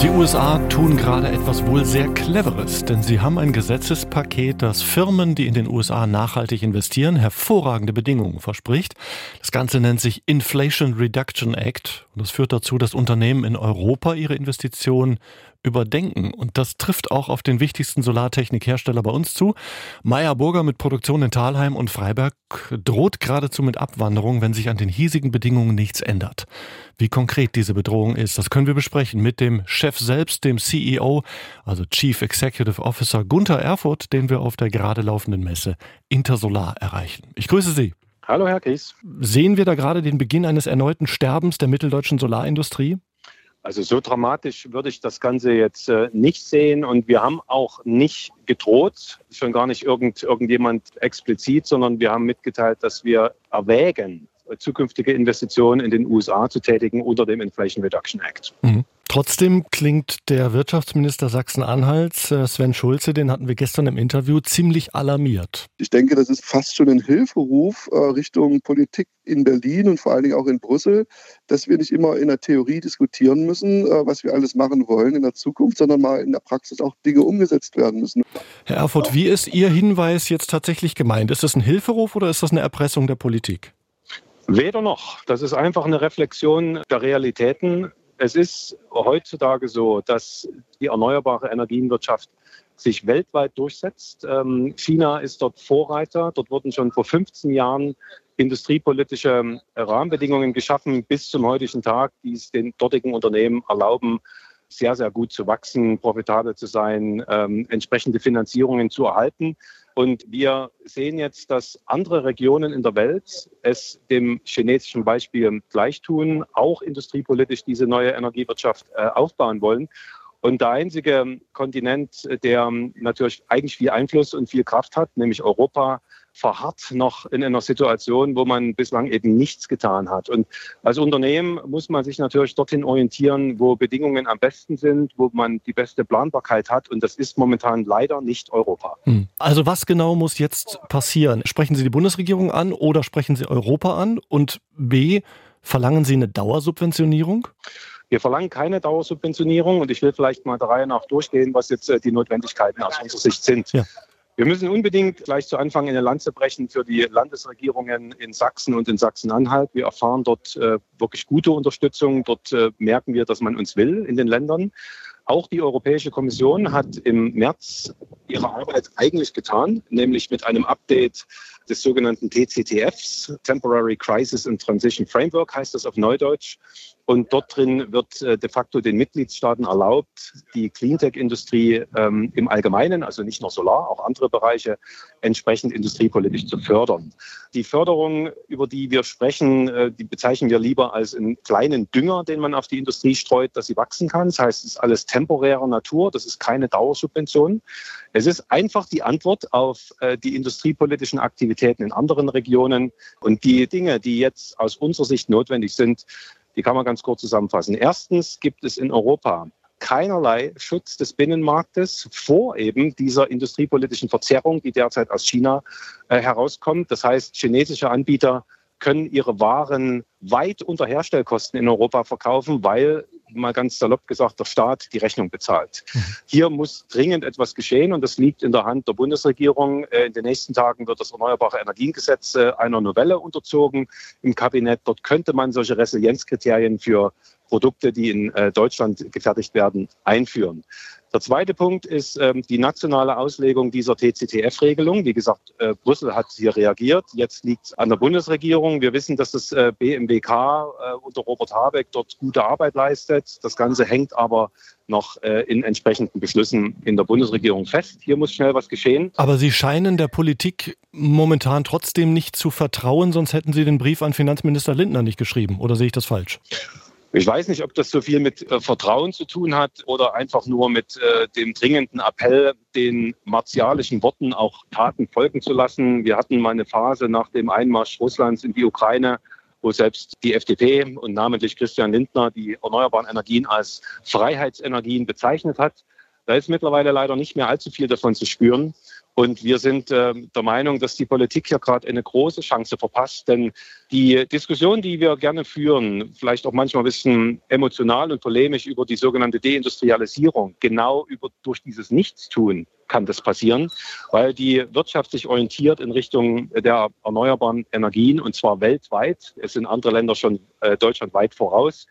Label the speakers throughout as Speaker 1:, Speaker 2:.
Speaker 1: Die USA tun gerade etwas wohl sehr Cleveres, denn sie haben ein Gesetzespaket, das Firmen, die in den USA nachhaltig investieren, hervorragende Bedingungen verspricht. Das Ganze nennt sich Inflation Reduction Act und das führt dazu, dass Unternehmen in Europa ihre Investitionen überdenken. Und das trifft auch auf den wichtigsten Solartechnikhersteller bei uns zu. Meyer Burger mit Produktion in Thalheim und Freiberg droht geradezu mit Abwanderung, wenn sich an den hiesigen Bedingungen nichts ändert. Wie konkret diese Bedrohung ist, das können wir besprechen mit dem Chef selbst, dem CEO, also Chief Executive Officer Gunther Erfurt, den wir auf der gerade laufenden Messe Intersolar erreichen. Ich grüße Sie.
Speaker 2: Hallo, Herr Kies.
Speaker 1: Sehen wir da gerade den Beginn eines erneuten Sterbens der mitteldeutschen Solarindustrie?
Speaker 2: Also so dramatisch würde ich das Ganze jetzt äh, nicht sehen. Und wir haben auch nicht gedroht, schon gar nicht irgend, irgendjemand explizit, sondern wir haben mitgeteilt, dass wir erwägen, zukünftige Investitionen in den USA zu tätigen unter dem Inflation Reduction Act.
Speaker 1: Mhm. Trotzdem klingt der Wirtschaftsminister Sachsen-Anhalts, äh, Sven Schulze, den hatten wir gestern im Interview, ziemlich alarmiert.
Speaker 3: Ich denke, das ist fast schon ein Hilferuf äh, Richtung Politik in Berlin und vor allen Dingen auch in Brüssel, dass wir nicht immer in der Theorie diskutieren müssen, äh, was wir alles machen wollen in der Zukunft, sondern mal in der Praxis auch Dinge umgesetzt werden müssen.
Speaker 1: Herr Erfurt, wie ist Ihr Hinweis jetzt tatsächlich gemeint? Ist das ein Hilferuf oder ist das eine Erpressung der Politik?
Speaker 2: Weder noch. Das ist einfach eine Reflexion der Realitäten. Es ist heutzutage so, dass die erneuerbare Energienwirtschaft sich weltweit durchsetzt. Ähm, China ist dort Vorreiter. Dort wurden schon vor 15 Jahren industriepolitische Rahmenbedingungen geschaffen bis zum heutigen Tag, die es den dortigen Unternehmen erlauben, sehr, sehr gut zu wachsen, profitabel zu sein, ähm, entsprechende Finanzierungen zu erhalten. Und wir sehen jetzt, dass andere Regionen in der Welt es dem chinesischen Beispiel gleichtun, auch industriepolitisch diese neue Energiewirtschaft äh, aufbauen wollen. Und der einzige Kontinent, der natürlich eigentlich viel Einfluss und viel Kraft hat, nämlich Europa, verharrt noch in einer Situation, wo man bislang eben nichts getan hat. Und als Unternehmen muss man sich natürlich dorthin orientieren, wo Bedingungen am besten sind, wo man die beste Planbarkeit hat. Und das ist momentan leider nicht Europa. Hm.
Speaker 1: Also was genau muss jetzt passieren? Sprechen Sie die Bundesregierung an oder sprechen Sie Europa an? Und B, verlangen Sie eine Dauersubventionierung?
Speaker 2: Wir verlangen keine Dauersubventionierung und ich will vielleicht mal der Reihe nach durchgehen, was jetzt äh, die Notwendigkeiten aus unserer Sicht sind. Ja. Wir müssen unbedingt gleich zu Anfang eine Lanze brechen für die Landesregierungen in Sachsen und in Sachsen-Anhalt. Wir erfahren dort äh, wirklich gute Unterstützung. Dort äh, merken wir, dass man uns will in den Ländern. Auch die Europäische Kommission hat im März ihre Arbeit eigentlich getan, nämlich mit einem Update des sogenannten TCTFs, Temporary Crisis and Transition Framework heißt das auf Neudeutsch. Und dort drin wird äh, de facto den Mitgliedstaaten erlaubt, die Cleantech-Industrie ähm, im Allgemeinen, also nicht nur Solar, auch andere Bereiche, entsprechend industriepolitisch zu fördern. Die Förderung, über die wir sprechen, äh, die bezeichnen wir lieber als einen kleinen Dünger, den man auf die Industrie streut, dass sie wachsen kann. Das heißt, es ist alles temporärer Natur, das ist keine Dauersubvention. Es ist einfach die Antwort auf äh, die industriepolitischen Aktivitäten in anderen Regionen und die Dinge, die jetzt aus unserer Sicht notwendig sind, die kann man ganz kurz zusammenfassen. Erstens gibt es in Europa keinerlei Schutz des Binnenmarktes vor eben dieser industriepolitischen Verzerrung, die derzeit aus China äh, herauskommt. Das heißt, chinesische Anbieter können ihre Waren weit unter Herstellkosten in Europa verkaufen, weil mal ganz salopp gesagt, der Staat die Rechnung bezahlt. Hier muss dringend etwas geschehen und das liegt in der Hand der Bundesregierung. Äh, in den nächsten Tagen wird das Erneuerbare Energiengesetz äh, einer Novelle unterzogen im Kabinett. Dort könnte man solche Resilienzkriterien für Produkte, die in äh, Deutschland gefertigt werden, einführen. Der zweite Punkt ist ähm, die nationale Auslegung dieser TCTF-Regelung. Wie gesagt, äh, Brüssel hat hier reagiert. Jetzt liegt es an der Bundesregierung. Wir wissen, dass das äh, BMWK äh, unter Robert Habeck dort gute Arbeit leistet. Das Ganze hängt aber noch äh, in entsprechenden Beschlüssen in der Bundesregierung fest. Hier muss schnell was geschehen.
Speaker 1: Aber Sie scheinen der Politik momentan trotzdem nicht zu vertrauen, sonst hätten Sie den Brief an Finanzminister Lindner nicht geschrieben. Oder sehe ich das falsch?
Speaker 2: Ich weiß nicht, ob das so viel mit äh, Vertrauen zu tun hat oder einfach nur mit äh, dem dringenden Appell, den martialischen Worten auch Taten folgen zu lassen. Wir hatten mal eine Phase nach dem Einmarsch Russlands in die Ukraine, wo selbst die FDP und namentlich Christian Lindner die erneuerbaren Energien als Freiheitsenergien bezeichnet hat. Da ist mittlerweile leider nicht mehr allzu viel davon zu spüren. Und wir sind äh, der Meinung, dass die Politik hier gerade eine große Chance verpasst. Denn die Diskussion, die wir gerne führen, vielleicht auch manchmal ein bisschen emotional und polemisch über die sogenannte Deindustrialisierung, genau über, durch dieses Nichtstun kann das passieren, weil die Wirtschaft sich orientiert in Richtung der erneuerbaren Energien und zwar weltweit. Es sind andere Länder schon äh, Deutschland weit voraus.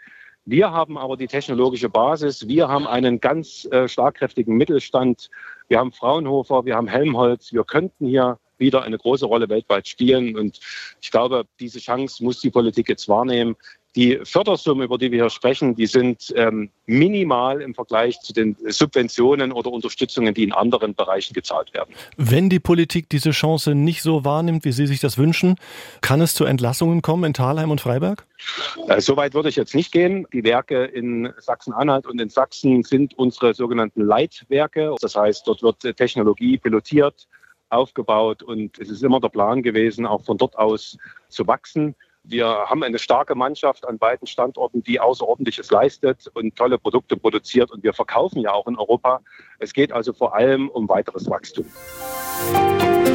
Speaker 2: Wir haben aber die technologische Basis. Wir haben einen ganz äh, schlagkräftigen Mittelstand. Wir haben Fraunhofer, wir haben Helmholtz. Wir könnten hier wieder eine große Rolle weltweit spielen. Und ich glaube, diese Chance muss die Politik jetzt wahrnehmen. Die Fördersummen, über die wir hier sprechen, die sind ähm, minimal im Vergleich zu den Subventionen oder Unterstützungen, die in anderen Bereichen gezahlt werden.
Speaker 1: Wenn die Politik diese Chance nicht so wahrnimmt, wie Sie sich das wünschen, kann es zu Entlassungen kommen in Thalheim und Freiberg?
Speaker 2: Äh, Soweit würde ich jetzt nicht gehen. Die Werke in Sachsen-Anhalt und in Sachsen sind unsere sogenannten Leitwerke. Das heißt, dort wird Technologie pilotiert, aufgebaut und es ist immer der Plan gewesen, auch von dort aus zu wachsen. Wir haben eine starke Mannschaft an beiden Standorten, die Außerordentliches leistet und tolle Produkte produziert. Und wir verkaufen ja auch in Europa. Es geht also vor allem um weiteres Wachstum. Musik